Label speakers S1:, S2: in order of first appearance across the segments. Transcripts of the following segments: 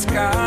S1: sky.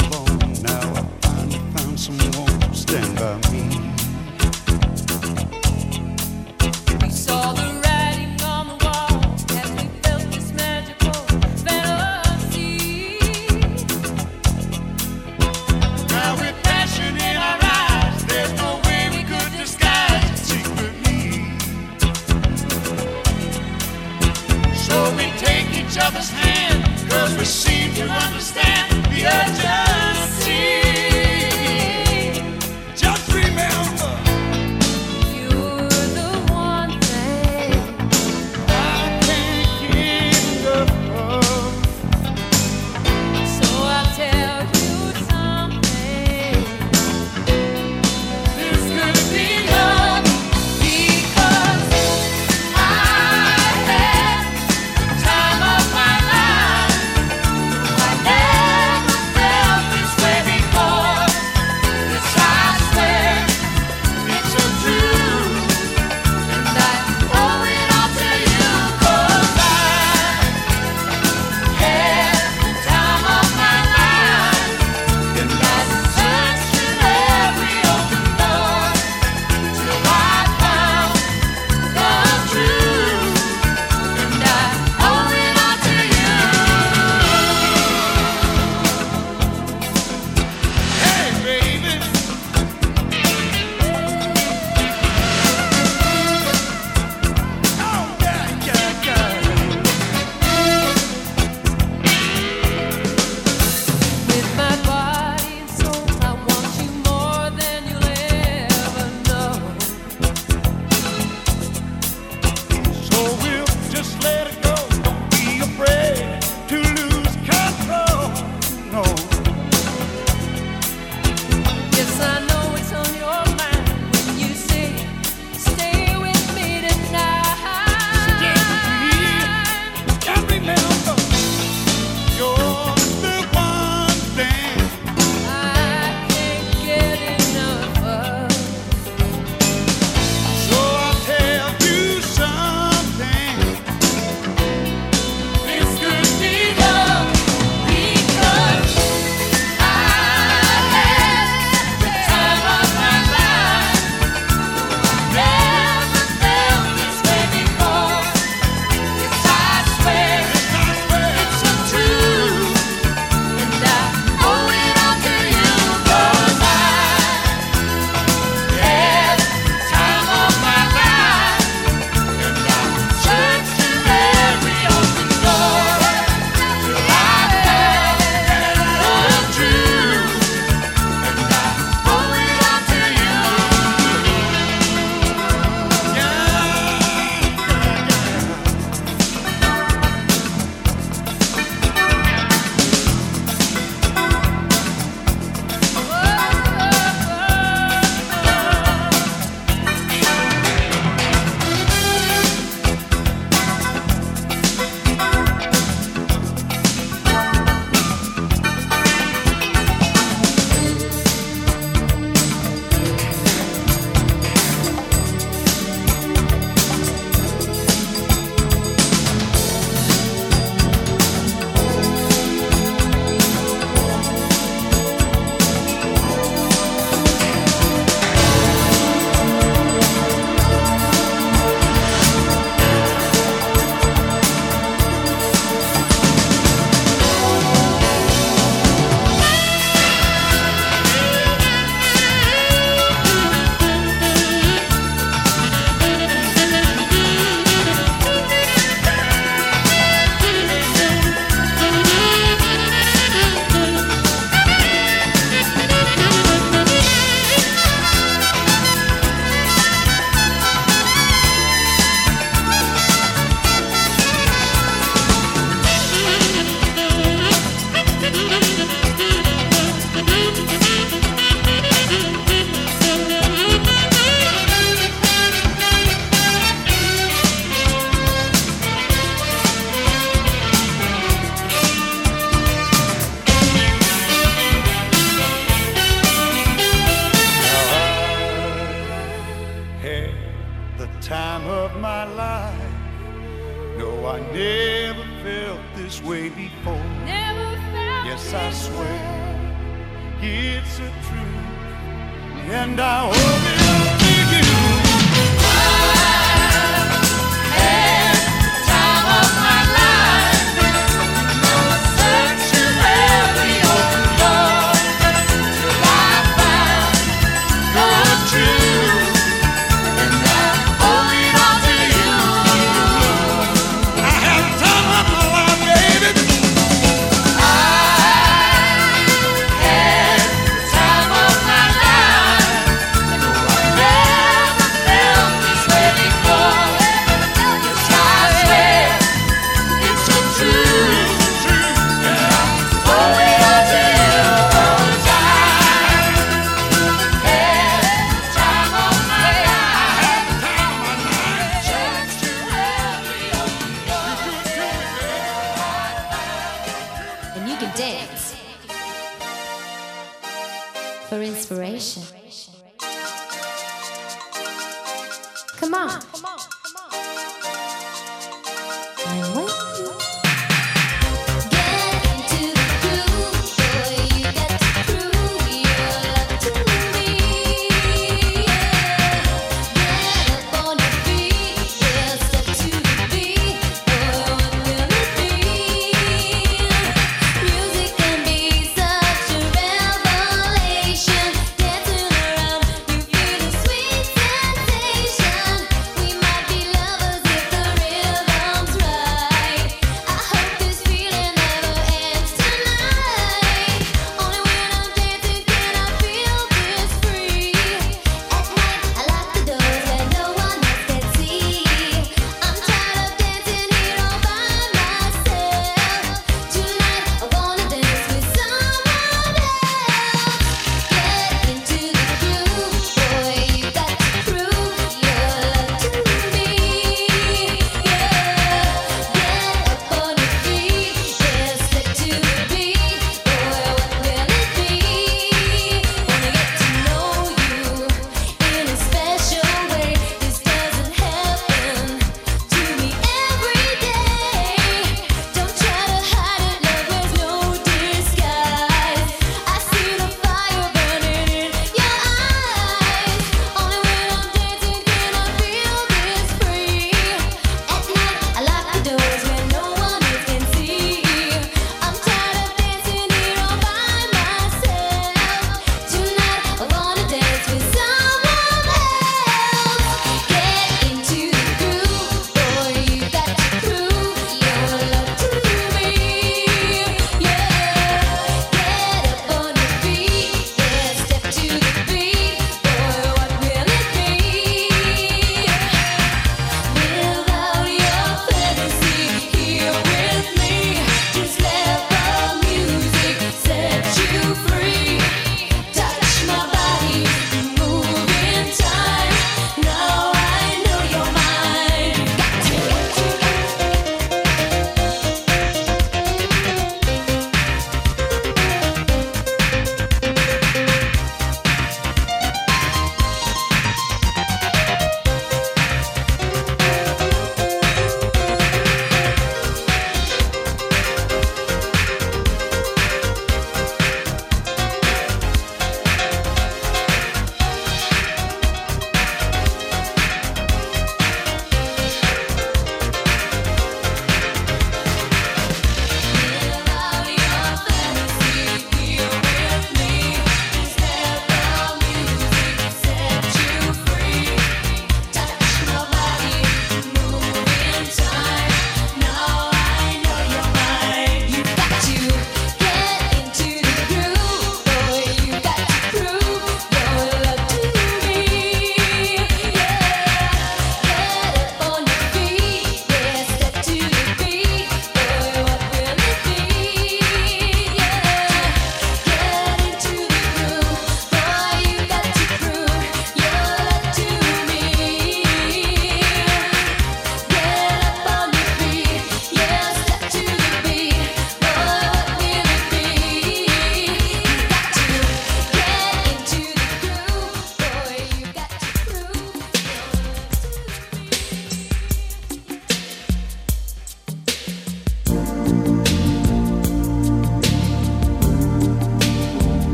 S1: hold on.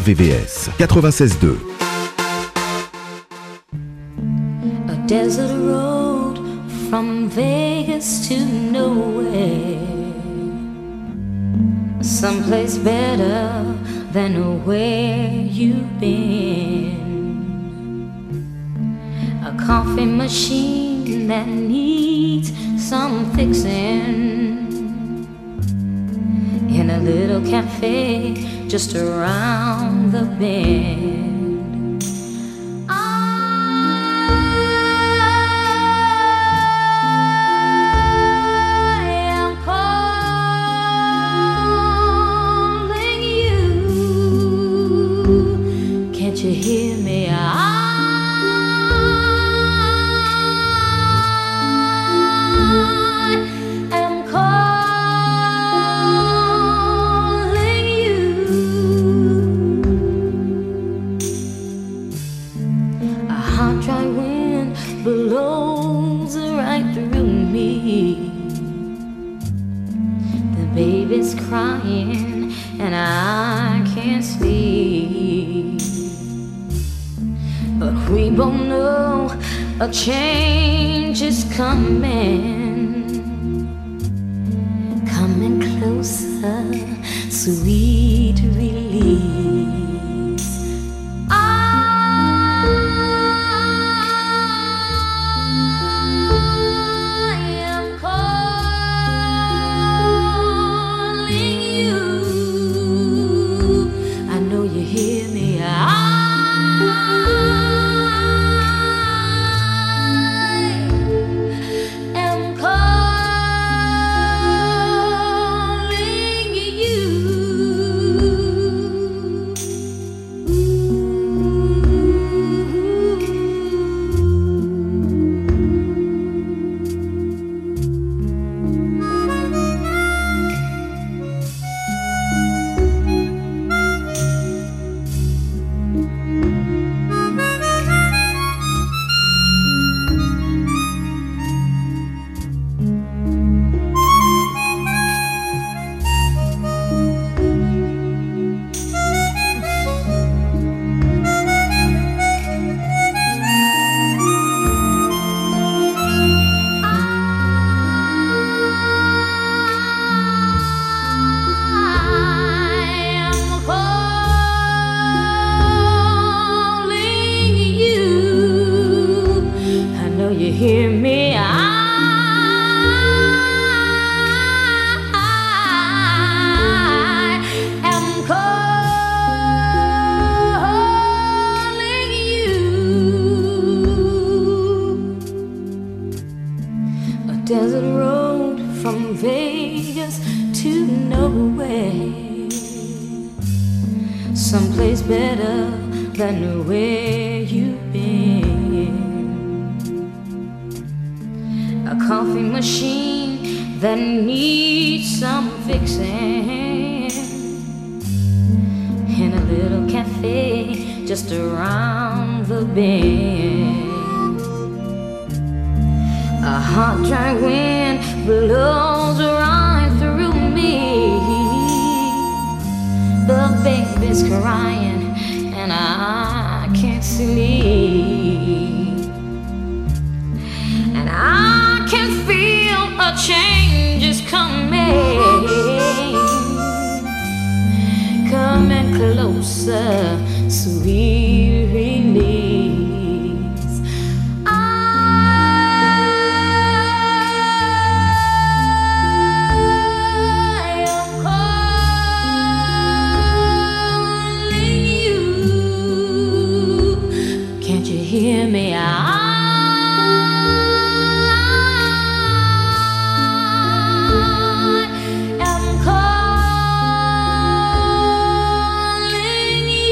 S2: RVVS 96.2.
S3: Desert road from Vegas to nowhere. Someplace better than where you've been. A coffee machine that needs some fixing. just around the bend.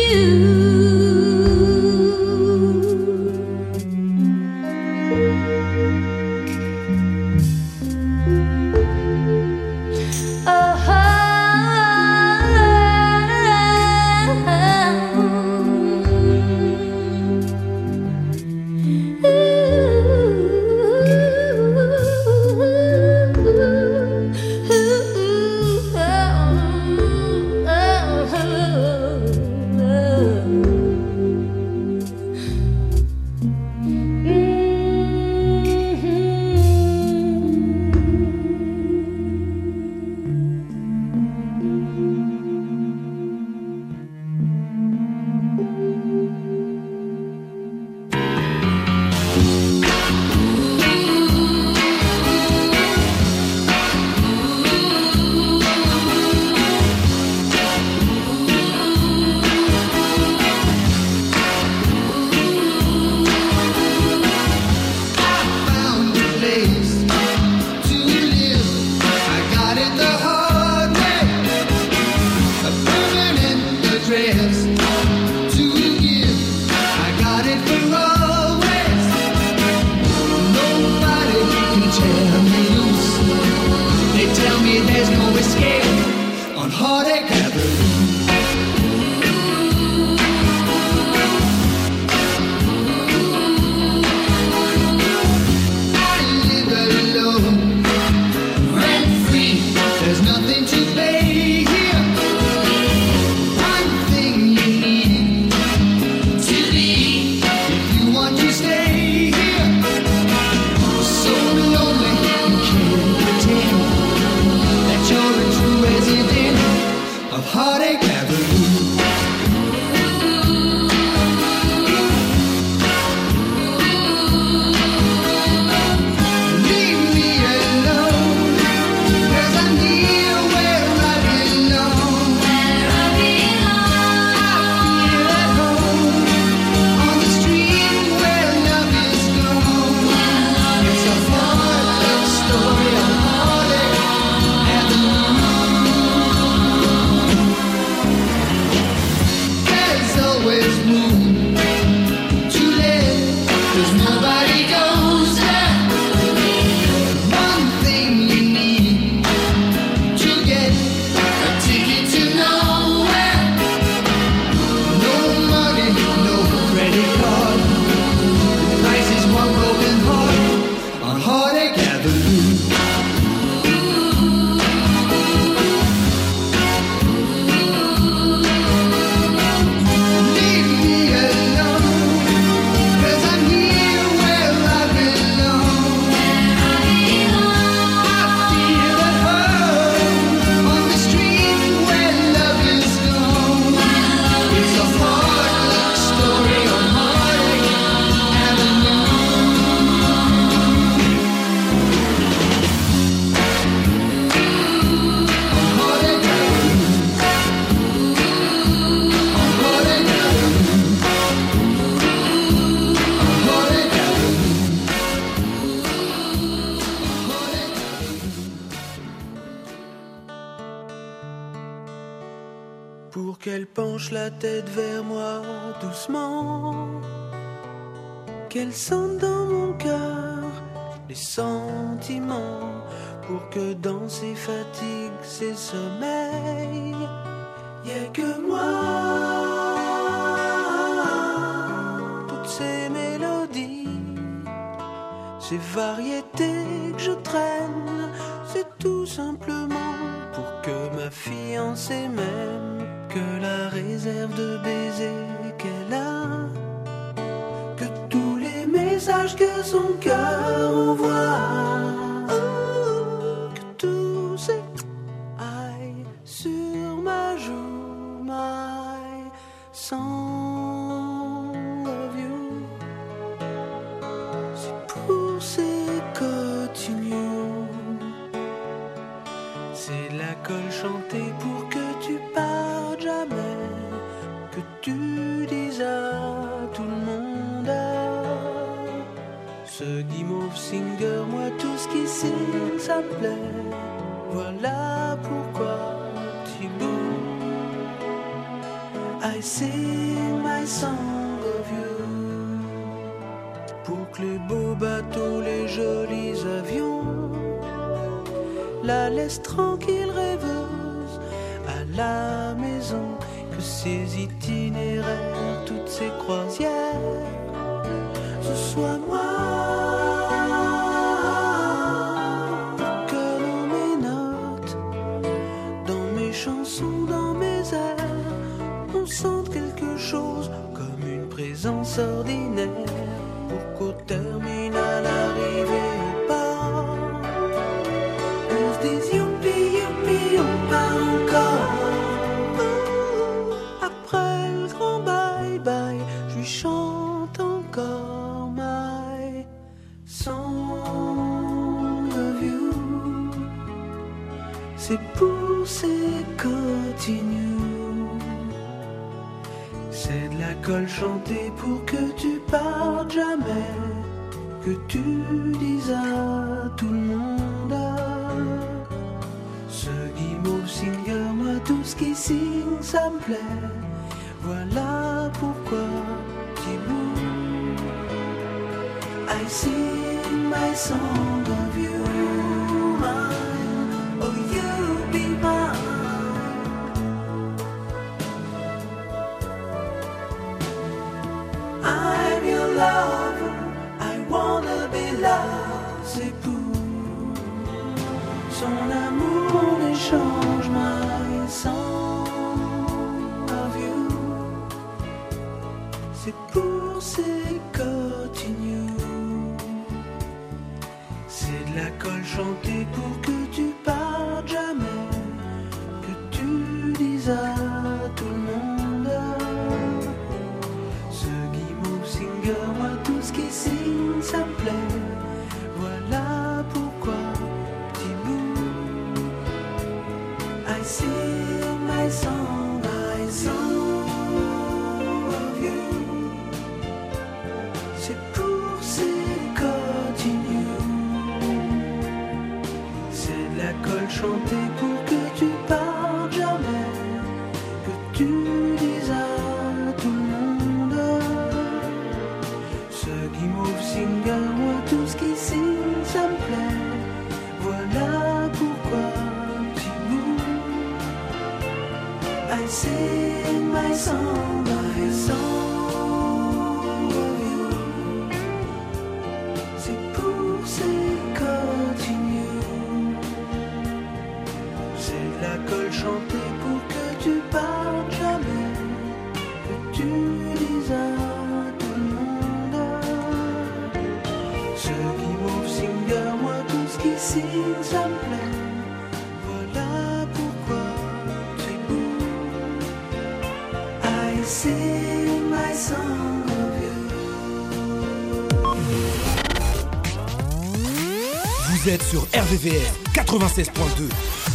S3: You.
S4: pour qu'elle penche la tête vers moi doucement, qu'elle sente dans mon cœur les sentiments, pour que dans ses fatigues, ses sommeils, y ait que moi. Toutes ces mélodies, ces variétés que je traîne, c'est tout simplement pour que ma fiancée m'aime que la réserve de baisers qu'elle a, que tous les messages que son cœur envoie. comme une présence ordinaire pour qu'au terminal arrivé au pas, on se dise youpi, youpi, on part encore. l'école chanter pour que tu partes jamais, que tu dises à tout le monde ce guimauve singer, moi tout ce qui signe ça me plaît, voilà pourquoi tu I sing my song.
S5: 96.2.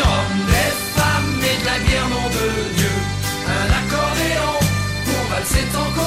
S6: hommes, des femmes et de la bière, nom de Dieu. Un accordéon pour valser encore.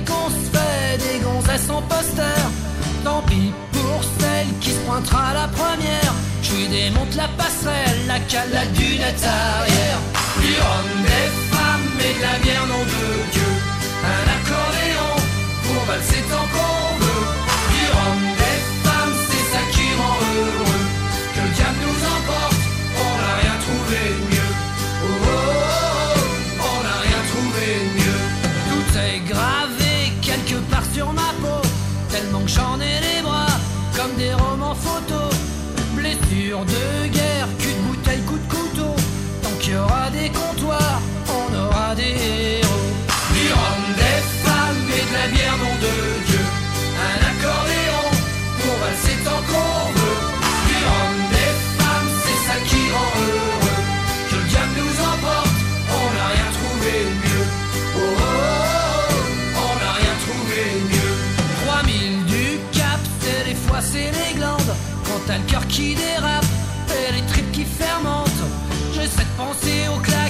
S6: qu'on se fait des gonzesses en poster. Tant pis pour celle qui se pointera la première. Je lui démonte la passerelle, la cale, la dunette arrière. Du rhum, des femmes et de la bière, nom de Dieu. Un accordéon pour valser encore T'as le cœur qui dérape et les tripes qui fermentent. J'essaie de penser au
S7: clair.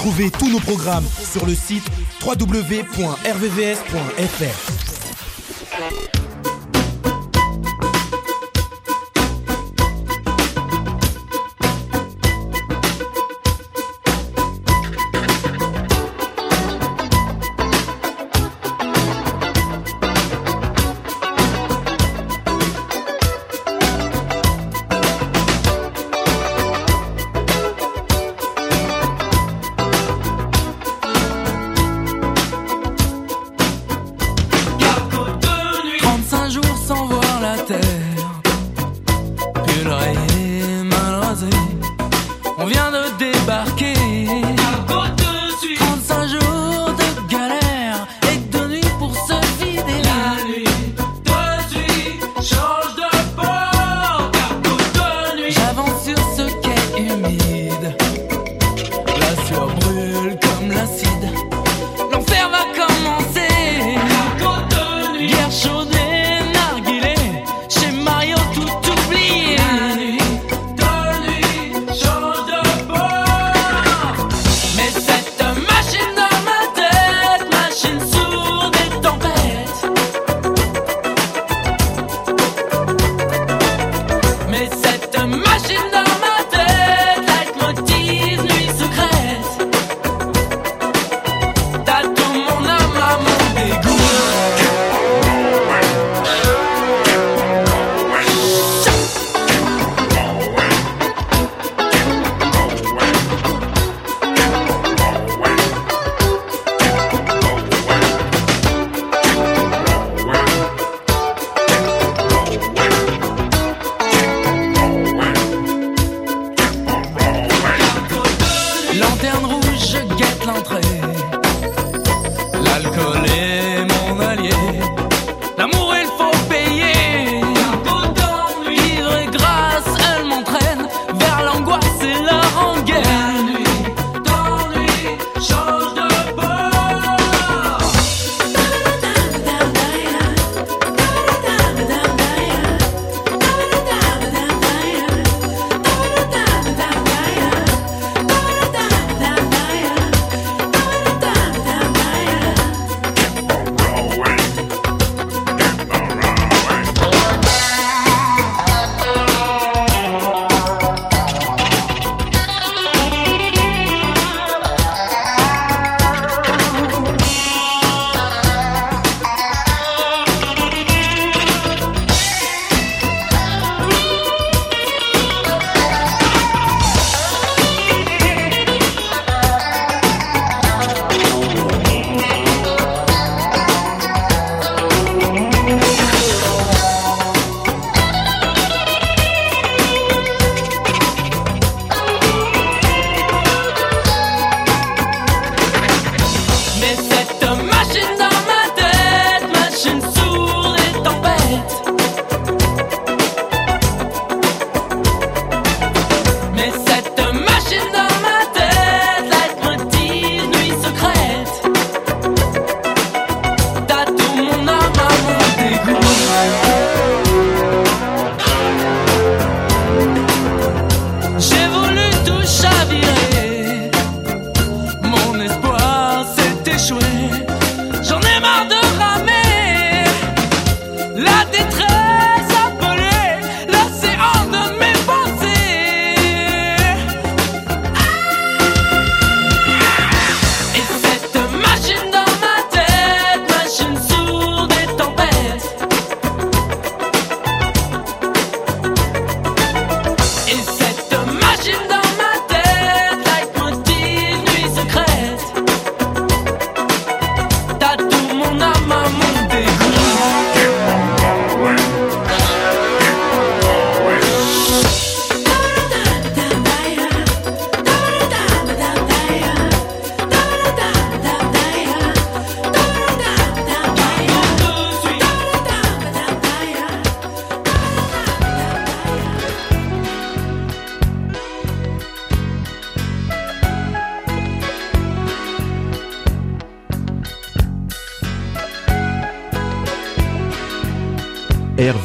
S5: Retrouvez tous nos programmes sur le site www.rvvs.fr.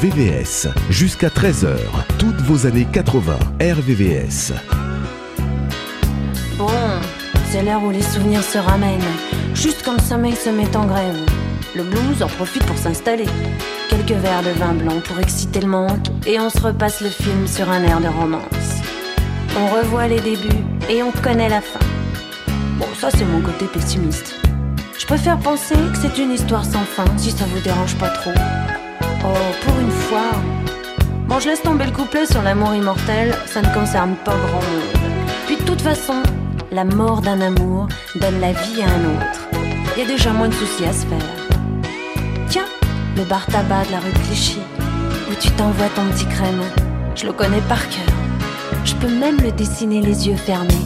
S2: RVVS. Jusqu'à 13h, toutes vos années 80. RVVS.
S8: Bon, c'est l'heure où les souvenirs se ramènent. Juste quand le sommeil se met en grève. Le blues en profite pour s'installer. Quelques verres de vin blanc pour exciter le manque. Et on se repasse le film sur un air de romance. On revoit les débuts et on connaît la fin. Bon, ça c'est mon côté pessimiste. Je préfère penser que c'est une histoire sans fin, si ça vous dérange pas trop. Oh, pour une fois. Bon, je laisse tomber le couplet sur l'amour immortel, ça ne concerne pas grand monde. Puis de toute façon, la mort d'un amour donne la vie à un autre. Il y a déjà moins de soucis à se faire. Tiens, le bar tabac de la rue Clichy, où tu t'envoies ton petit crème. Je le connais par cœur. Je peux même le dessiner les yeux fermés.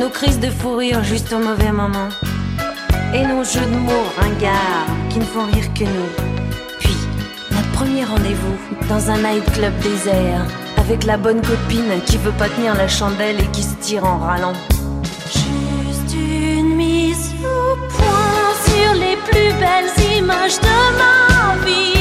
S8: Nos crises de fou rire juste au mauvais moment. Et nos jeux de mots ringards qui ne font rire que nous. Puis, notre premier rendez-vous dans un nightclub désert. Avec la bonne copine qui veut pas tenir la chandelle et qui se tire en râlant.
S3: Juste une mise au point sur les plus belles images de ma vie.